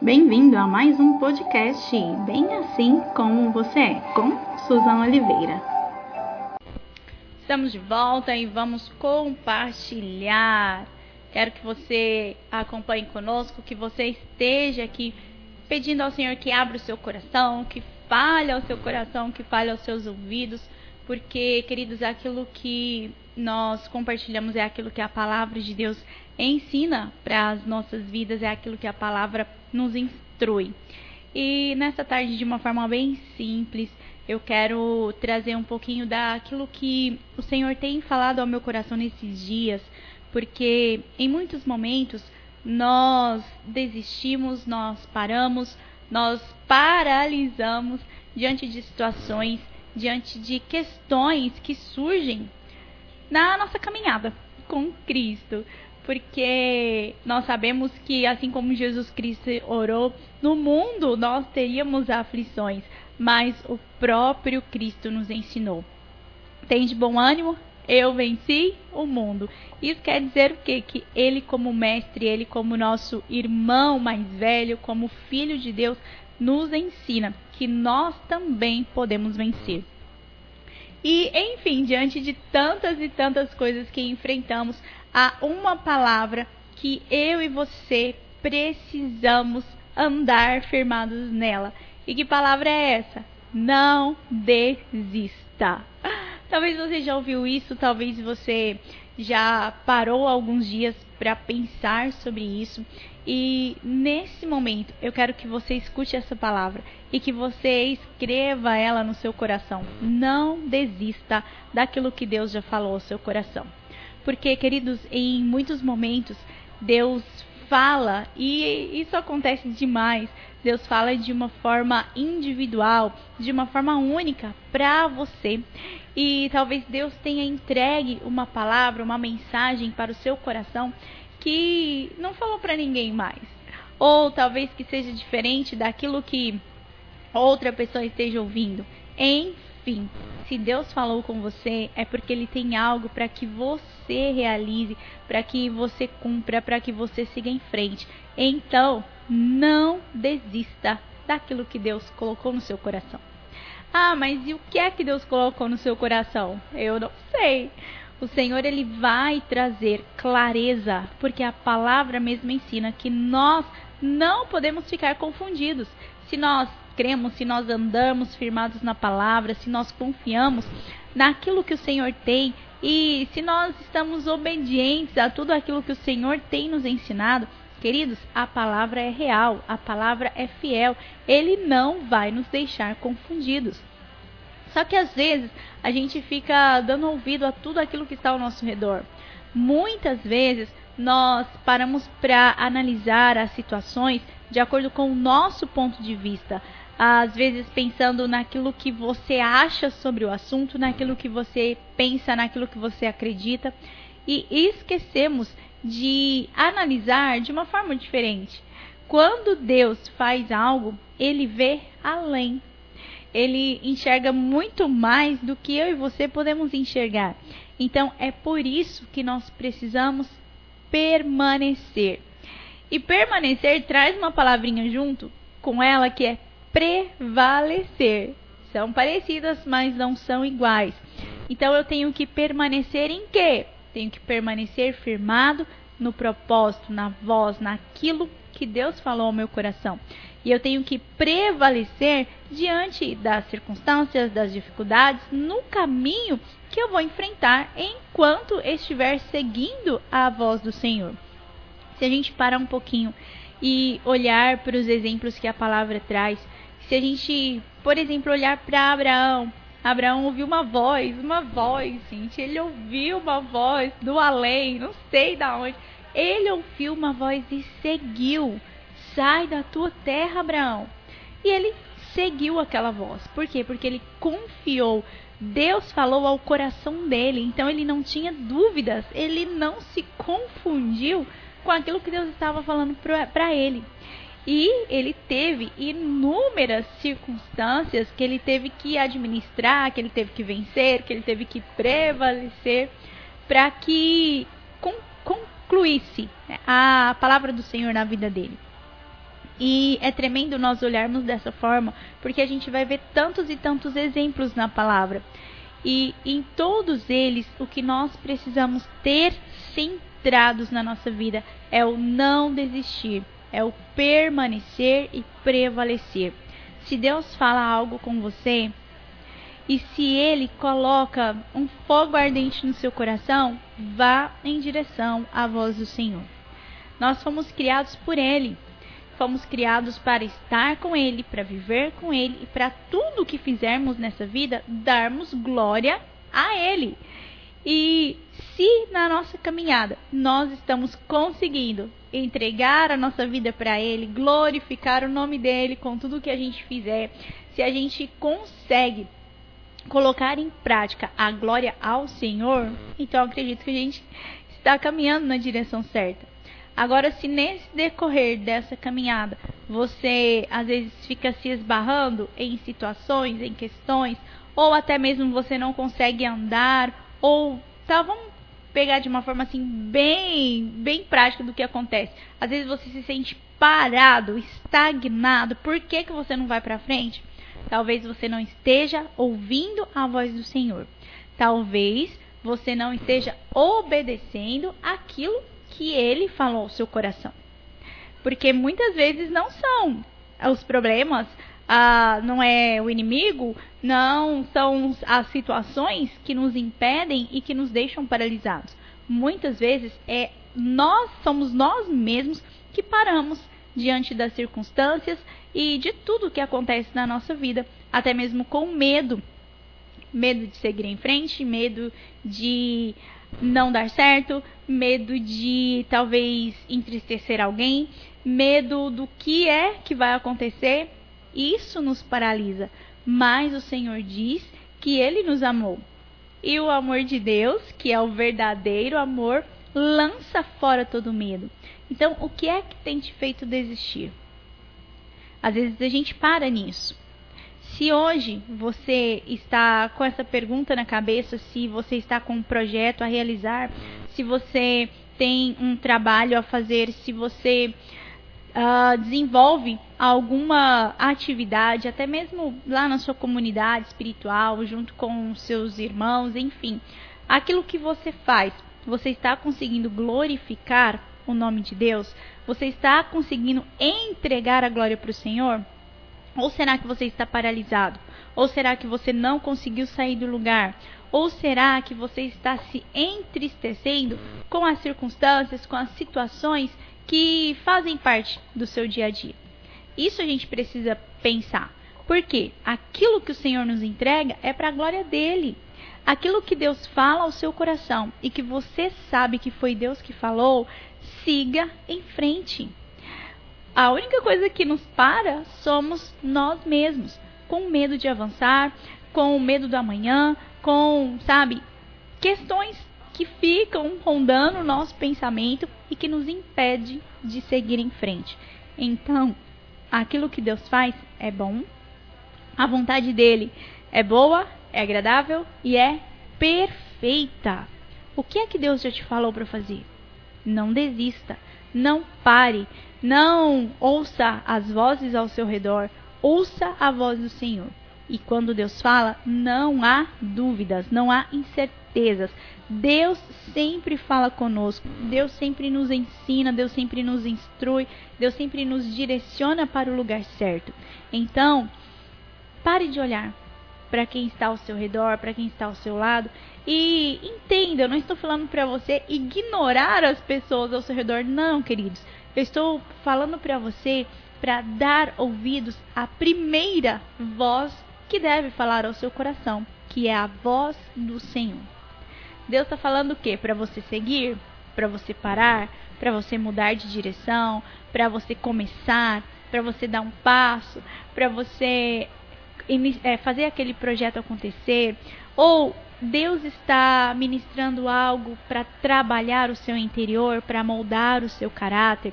Bem-vindo a mais um podcast Bem Assim Como Você É, com Suzana Oliveira. Estamos de volta e vamos compartilhar. Quero que você acompanhe conosco, que você esteja aqui pedindo ao Senhor que abra o seu coração, que fale ao seu coração, que fale aos seus ouvidos, porque, queridos, aquilo que nós compartilhamos é aquilo que a palavra de Deus ensina para as nossas vidas, é aquilo que a palavra nos instrui. E nessa tarde, de uma forma bem simples, eu quero trazer um pouquinho daquilo que o Senhor tem falado ao meu coração nesses dias, porque em muitos momentos nós desistimos, nós paramos, nós paralisamos diante de situações, diante de questões que surgem na nossa caminhada com Cristo. Porque nós sabemos que, assim como Jesus Cristo orou, no mundo nós teríamos aflições, mas o próprio Cristo nos ensinou. Tem de bom ânimo? Eu venci o mundo. Isso quer dizer o quê? Que ele, como mestre, ele, como nosso irmão mais velho, como filho de Deus, nos ensina que nós também podemos vencer. E, enfim, diante de tantas e tantas coisas que enfrentamos, há uma palavra que eu e você precisamos andar firmados nela. E que palavra é essa? Não desista. Talvez você já ouviu isso, talvez você já parou alguns dias para pensar sobre isso. E nesse momento eu quero que você escute essa palavra e que você escreva ela no seu coração. Não desista daquilo que Deus já falou ao seu coração. Porque, queridos, em muitos momentos Deus fala e isso acontece demais. Deus fala de uma forma individual, de uma forma única para você. E talvez Deus tenha entregue uma palavra, uma mensagem para o seu coração que não falou para ninguém mais. Ou talvez que seja diferente daquilo que outra pessoa esteja ouvindo. Enfim, se Deus falou com você, é porque Ele tem algo para que você realize, para que você cumpra, para que você siga em frente. Então, não desista daquilo que Deus colocou no seu coração. Ah, mas e o que é que Deus colocou no seu coração? Eu não sei o Senhor ele vai trazer clareza, porque a palavra mesmo ensina que nós não podemos ficar confundidos. Se nós cremos, se nós andamos firmados na palavra, se nós confiamos naquilo que o Senhor tem e se nós estamos obedientes a tudo aquilo que o Senhor tem nos ensinado, queridos, a palavra é real, a palavra é fiel, ele não vai nos deixar confundidos. Só que às vezes a gente fica dando ouvido a tudo aquilo que está ao nosso redor. Muitas vezes nós paramos para analisar as situações de acordo com o nosso ponto de vista. Às vezes pensando naquilo que você acha sobre o assunto, naquilo que você pensa, naquilo que você acredita, e esquecemos de analisar de uma forma diferente. Quando Deus faz algo, ele vê além ele enxerga muito mais do que eu e você podemos enxergar. Então é por isso que nós precisamos permanecer. E permanecer traz uma palavrinha junto com ela que é prevalecer. São parecidas, mas não são iguais. Então eu tenho que permanecer em quê? Tenho que permanecer firmado no propósito, na voz, naquilo que Deus falou ao meu coração e eu tenho que prevalecer diante das circunstâncias, das dificuldades, no caminho que eu vou enfrentar enquanto estiver seguindo a voz do Senhor. Se a gente parar um pouquinho e olhar para os exemplos que a palavra traz, se a gente, por exemplo, olhar para Abraão, Abraão ouviu uma voz, uma voz, gente, ele ouviu uma voz do além, não sei da onde. Ele ouviu uma voz e seguiu sai da tua terra, Abraão. E ele seguiu aquela voz. Por quê? Porque ele confiou. Deus falou ao coração dele, então ele não tinha dúvidas, ele não se confundiu com aquilo que Deus estava falando para ele. E ele teve inúmeras circunstâncias que ele teve que administrar, que ele teve que vencer, que ele teve que prevalecer para que concluísse né, a palavra do Senhor na vida dele. E é tremendo nós olharmos dessa forma, porque a gente vai ver tantos e tantos exemplos na palavra. E em todos eles, o que nós precisamos ter centrados na nossa vida é o não desistir, é o permanecer e prevalecer. Se Deus fala algo com você, e se ele coloca um fogo ardente no seu coração, vá em direção à voz do Senhor. Nós fomos criados por ele. Fomos criados para estar com ele, para viver com ele e para tudo que fizermos nessa vida darmos glória a ele. E se na nossa caminhada nós estamos conseguindo entregar a nossa vida para Ele, glorificar o nome dele com tudo que a gente fizer, se a gente consegue colocar em prática a glória ao Senhor, então acredito que a gente está caminhando na direção certa. Agora, se nesse decorrer dessa caminhada você às vezes fica se esbarrando em situações, em questões, ou até mesmo você não consegue andar, ou tá, vamos pegar de uma forma assim bem, bem prática do que acontece. Às vezes você se sente parado, estagnado. Por que, que você não vai para frente? Talvez você não esteja ouvindo a voz do Senhor. Talvez você não esteja obedecendo aquilo que ele falou ao seu coração. Porque muitas vezes não são os problemas, ah, não é o inimigo, não são as situações que nos impedem e que nos deixam paralisados. Muitas vezes é nós somos nós mesmos que paramos diante das circunstâncias e de tudo que acontece na nossa vida, até mesmo com medo. Medo de seguir em frente, medo de não dar certo, medo de talvez entristecer alguém, medo do que é que vai acontecer. Isso nos paralisa. Mas o Senhor diz que ele nos amou. E o amor de Deus, que é o verdadeiro amor, lança fora todo medo. Então, o que é que tem te feito desistir? Às vezes a gente para nisso. Se hoje você está com essa pergunta na cabeça, se você está com um projeto a realizar, se você tem um trabalho a fazer, se você uh, desenvolve alguma atividade, até mesmo lá na sua comunidade espiritual, junto com seus irmãos, enfim, aquilo que você faz, você está conseguindo glorificar o nome de Deus? Você está conseguindo entregar a glória para o Senhor? Ou será que você está paralisado? Ou será que você não conseguiu sair do lugar? Ou será que você está se entristecendo com as circunstâncias, com as situações que fazem parte do seu dia a dia? Isso a gente precisa pensar. Porque aquilo que o Senhor nos entrega é para a glória dele. Aquilo que Deus fala ao seu coração e que você sabe que foi Deus que falou, siga em frente. A única coisa que nos para somos nós mesmos, com medo de avançar, com medo do amanhã, com, sabe, questões que ficam rondando o nosso pensamento e que nos impede de seguir em frente. Então, aquilo que Deus faz é bom, a vontade dele é boa, é agradável e é perfeita. O que é que Deus já te falou para fazer? Não desista, não pare, não ouça as vozes ao seu redor, ouça a voz do Senhor. E quando Deus fala, não há dúvidas, não há incertezas. Deus sempre fala conosco, Deus sempre nos ensina, Deus sempre nos instrui, Deus sempre nos direciona para o lugar certo. Então, pare de olhar para quem está ao seu redor, para quem está ao seu lado. E entenda, eu não estou falando para você ignorar as pessoas ao seu redor, não, queridos. Eu estou falando para você para dar ouvidos à primeira voz que deve falar ao seu coração, que é a voz do Senhor. Deus está falando o quê? Para você seguir? Para você parar? Para você mudar de direção? Para você começar? Para você dar um passo? Para você é, fazer aquele projeto acontecer, ou Deus está ministrando algo para trabalhar o seu interior, para moldar o seu caráter,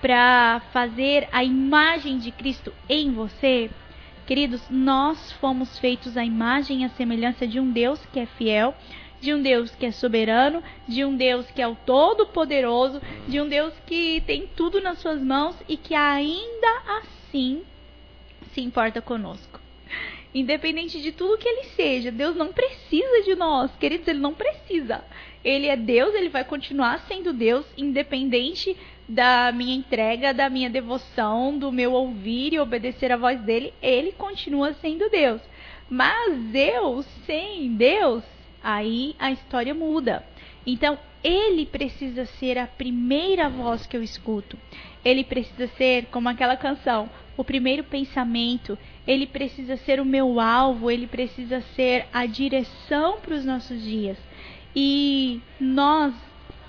para fazer a imagem de Cristo em você. Queridos, nós fomos feitos à imagem e à semelhança de um Deus que é fiel, de um Deus que é soberano, de um Deus que é o todo-poderoso, de um Deus que tem tudo nas suas mãos e que ainda assim se importa conosco. Independente de tudo que ele seja, Deus não precisa de nós, queridos, ele não precisa. Ele é Deus, ele vai continuar sendo Deus, independente da minha entrega, da minha devoção, do meu ouvir e obedecer a voz dele, ele continua sendo Deus. Mas eu, sem Deus, aí a história muda. Então, ele precisa ser a primeira voz que eu escuto. Ele precisa ser, como aquela canção, o primeiro pensamento. Ele precisa ser o meu alvo. Ele precisa ser a direção para os nossos dias. E nós,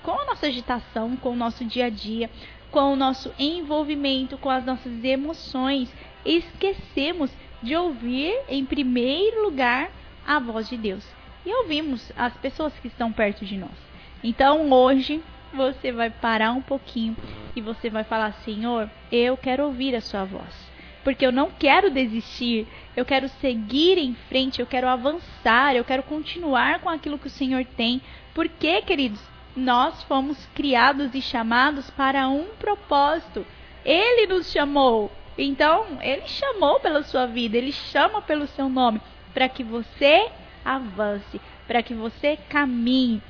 com a nossa agitação, com o nosso dia a dia, com o nosso envolvimento, com as nossas emoções, esquecemos de ouvir em primeiro lugar a voz de Deus. E ouvimos as pessoas que estão perto de nós. Então hoje você vai parar um pouquinho e você vai falar: Senhor, eu quero ouvir a Sua voz porque eu não quero desistir, eu quero seguir em frente, eu quero avançar, eu quero continuar com aquilo que o Senhor tem. Porque, queridos, nós fomos criados e chamados para um propósito. Ele nos chamou. Então, ele chamou pela sua vida, ele chama pelo seu nome, para que você avance, para que você caminhe.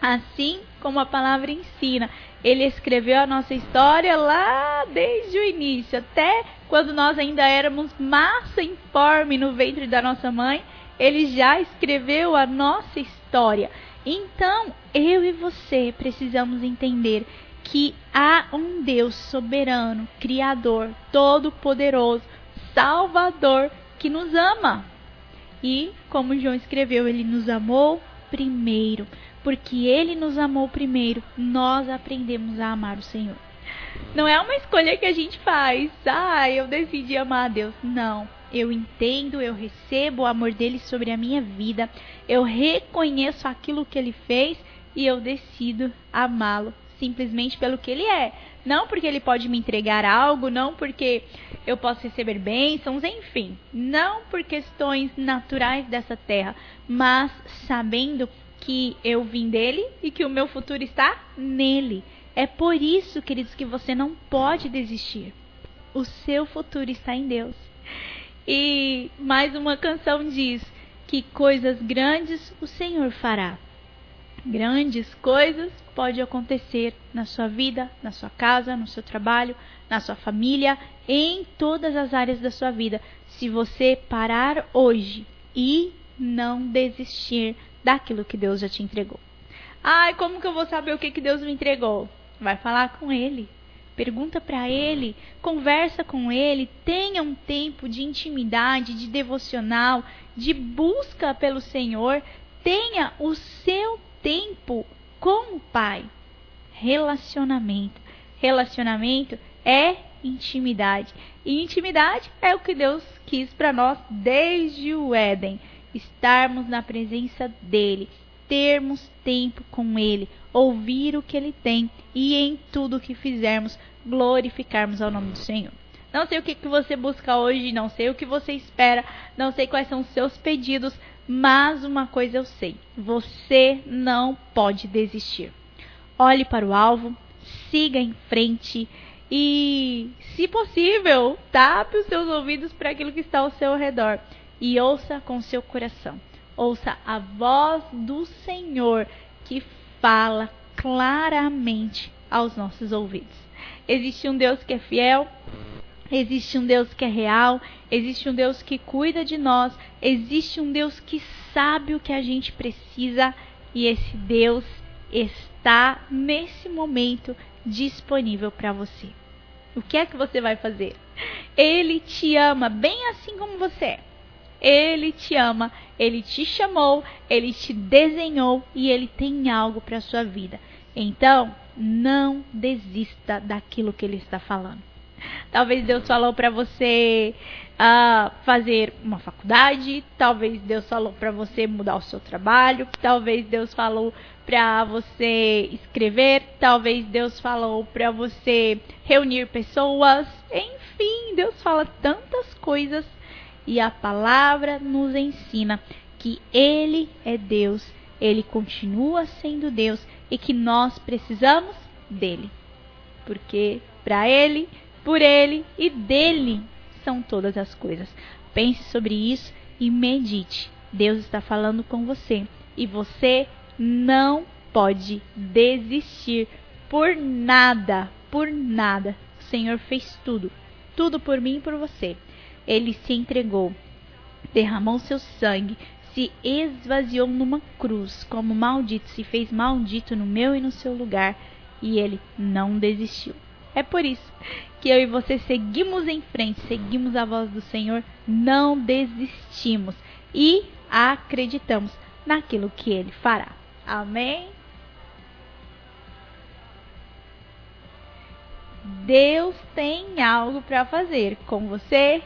Assim como a palavra ensina, ele escreveu a nossa história lá desde o início, até quando nós ainda éramos massa informe no ventre da nossa mãe, ele já escreveu a nossa história. Então, eu e você precisamos entender que há um Deus soberano, criador, todo-poderoso, salvador que nos ama. E, como João escreveu, ele nos amou primeiro porque Ele nos amou primeiro, nós aprendemos a amar o Senhor. Não é uma escolha que a gente faz, ah, eu decidi amar a Deus. Não, eu entendo, eu recebo o amor dele sobre a minha vida, eu reconheço aquilo que ele fez e eu decido amá-lo simplesmente pelo que ele é. Não porque ele pode me entregar algo, não porque eu posso receber bênçãos, enfim. Não por questões naturais dessa terra, mas sabendo que eu vim dele e que o meu futuro está nele. É por isso, queridos, que você não pode desistir. O seu futuro está em Deus. E mais uma canção diz que coisas grandes o Senhor fará. Grandes coisas pode acontecer na sua vida, na sua casa, no seu trabalho, na sua família, em todas as áreas da sua vida, se você parar hoje e não desistir daquilo que Deus já te entregou. Ai, como que eu vou saber o que, que Deus me entregou? Vai falar com Ele. Pergunta para Ele, conversa com Ele, tenha um tempo de intimidade, de devocional, de busca pelo Senhor. Tenha o seu tempo com o Pai. Relacionamento. Relacionamento é intimidade. E intimidade é o que Deus quis para nós desde o Éden estarmos na presença dele, termos tempo com ele, ouvir o que ele tem e em tudo que fizermos glorificarmos ao nome do Senhor. Não sei o que, que você busca hoje, não sei o que você espera, não sei quais são os seus pedidos, mas uma coisa eu sei: você não pode desistir. Olhe para o alvo, siga em frente e, se possível, tape os seus ouvidos para aquilo que está ao seu redor e ouça com seu coração. Ouça a voz do Senhor que fala claramente aos nossos ouvidos. Existe um Deus que é fiel, existe um Deus que é real, existe um Deus que cuida de nós, existe um Deus que sabe o que a gente precisa e esse Deus está nesse momento disponível para você. O que é que você vai fazer? Ele te ama bem assim como você é. Ele te ama, ele te chamou, ele te desenhou e ele tem algo para sua vida. Então, não desista daquilo que ele está falando. Talvez Deus falou para você uh, fazer uma faculdade, talvez Deus falou para você mudar o seu trabalho, talvez Deus falou para você escrever, talvez Deus falou para você reunir pessoas. Enfim, Deus fala tantas coisas e a palavra nos ensina que Ele é Deus Ele continua sendo Deus e que nós precisamos dele. Porque para ele, por ele e dele são todas as coisas. Pense sobre isso e medite. Deus está falando com você e você não pode desistir por nada, por nada. O Senhor fez tudo, tudo por mim e por você. Ele se entregou, derramou seu sangue, se esvaziou numa cruz, como maldito, se fez maldito no meu e no seu lugar, e ele não desistiu. É por isso que eu e você seguimos em frente, seguimos a voz do Senhor, não desistimos e acreditamos naquilo que ele fará. Amém? Deus tem algo para fazer com você,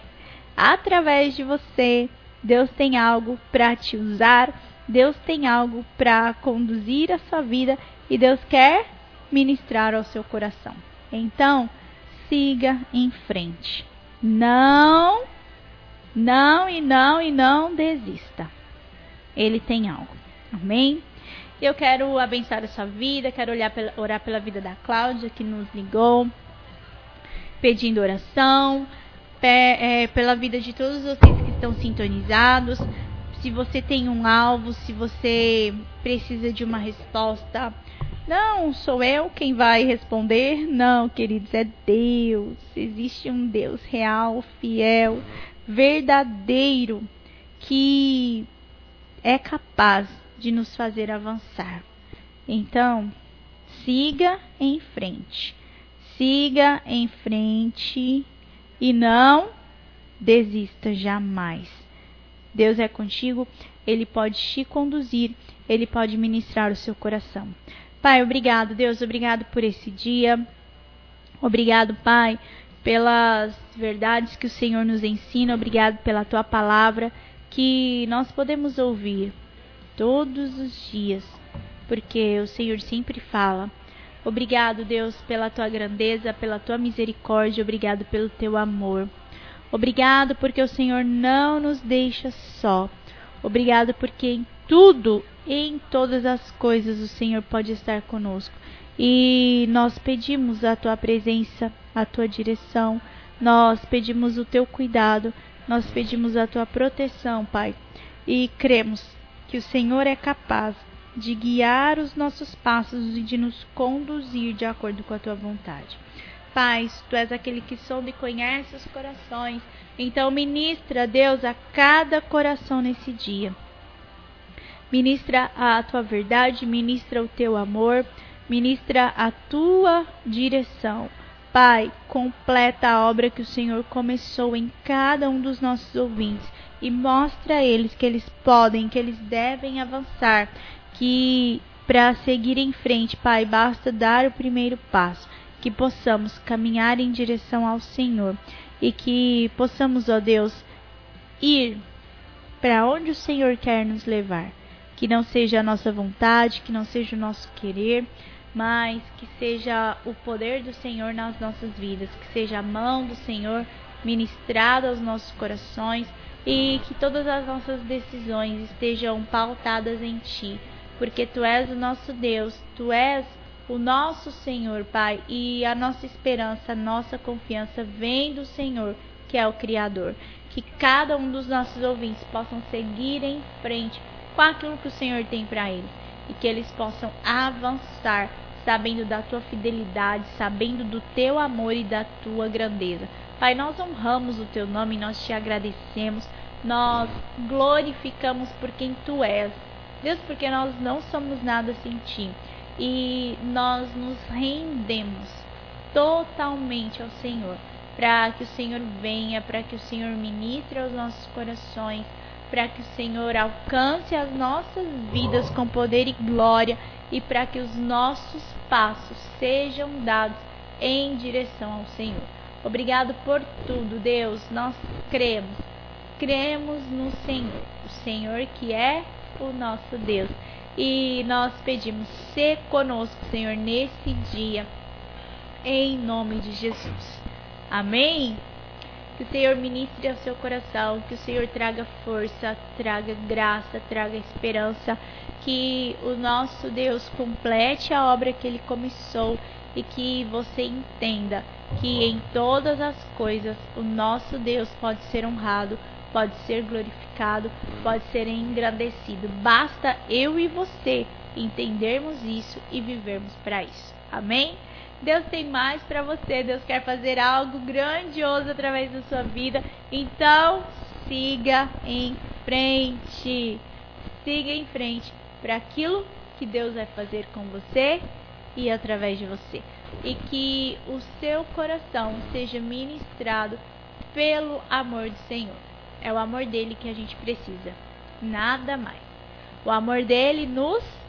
através de você. Deus tem algo para te usar. Deus tem algo para conduzir a sua vida e Deus quer ministrar ao seu coração. Então, siga em frente. Não, não e não e não desista. Ele tem algo. Amém? Eu quero abençoar a sua vida, quero pela, orar pela vida da Cláudia que nos ligou, pedindo oração, é, pela vida de todos vocês que estão sintonizados. Se você tem um alvo, se você precisa de uma resposta, não sou eu quem vai responder, não, queridos, é Deus. Existe um Deus real, fiel, verdadeiro, que é capaz de nos fazer avançar. Então, siga em frente. Siga em frente e não desista jamais. Deus é contigo, ele pode te conduzir, ele pode ministrar o seu coração. Pai, obrigado, Deus, obrigado por esse dia. Obrigado, Pai, pelas verdades que o Senhor nos ensina. Obrigado pela tua palavra que nós podemos ouvir todos os dias, porque o Senhor sempre fala. Obrigado, Deus, pela tua grandeza, pela tua misericórdia, obrigado pelo teu amor. Obrigado porque o Senhor não nos deixa só. Obrigado porque em tudo em todas as coisas o Senhor pode estar conosco. E nós pedimos a tua presença, a tua direção, nós pedimos o teu cuidado, nós pedimos a tua proteção, Pai. E cremos que o Senhor é capaz de guiar os nossos passos e de nos conduzir de acordo com a tua vontade. Pai, tu és aquele que sonda e conhece os corações. Então ministra, Deus, a cada coração nesse dia ministra a tua verdade, ministra o teu amor, ministra a tua direção. Pai, completa a obra que o Senhor começou em cada um dos nossos ouvintes e mostra a eles que eles podem, que eles devem avançar, que para seguir em frente, Pai, basta dar o primeiro passo, que possamos caminhar em direção ao Senhor e que possamos, ó Deus, ir para onde o Senhor quer nos levar que não seja a nossa vontade, que não seja o nosso querer, mas que seja o poder do Senhor nas nossas vidas, que seja a mão do Senhor ministrada aos nossos corações e que todas as nossas decisões estejam pautadas em Ti, porque Tu és o nosso Deus, Tu és o nosso Senhor, Pai, e a nossa esperança, a nossa confiança vem do Senhor, que é o Criador. Que cada um dos nossos ouvintes possam seguir em frente com aquilo que o Senhor tem para eles e que eles possam avançar sabendo da tua fidelidade, sabendo do teu amor e da tua grandeza. Pai, nós honramos o teu nome, nós te agradecemos, nós glorificamos por quem tu és. Deus, porque nós não somos nada sem ti e nós nos rendemos totalmente ao Senhor, para que o Senhor venha, para que o Senhor ministre aos nossos corações para que o Senhor alcance as nossas vidas com poder e glória e para que os nossos passos sejam dados em direção ao Senhor. Obrigado por tudo, Deus. Nós cremos, cremos no Senhor, o Senhor que é o nosso Deus. E nós pedimos, se conosco, Senhor, nesse dia, em nome de Jesus. Amém? Que o Senhor ministre ao seu coração, que o Senhor traga força, traga graça, traga esperança, que o nosso Deus complete a obra que ele começou e que você entenda que em todas as coisas o nosso Deus pode ser honrado, pode ser glorificado, pode ser engrandecido. Basta eu e você entendermos isso e vivermos para isso. Amém? Deus tem mais para você, Deus quer fazer algo grandioso através da sua vida. Então, siga em frente. Siga em frente para aquilo que Deus vai fazer com você e através de você. E que o seu coração seja ministrado pelo amor do Senhor. É o amor dele que a gente precisa, nada mais. O amor dele nos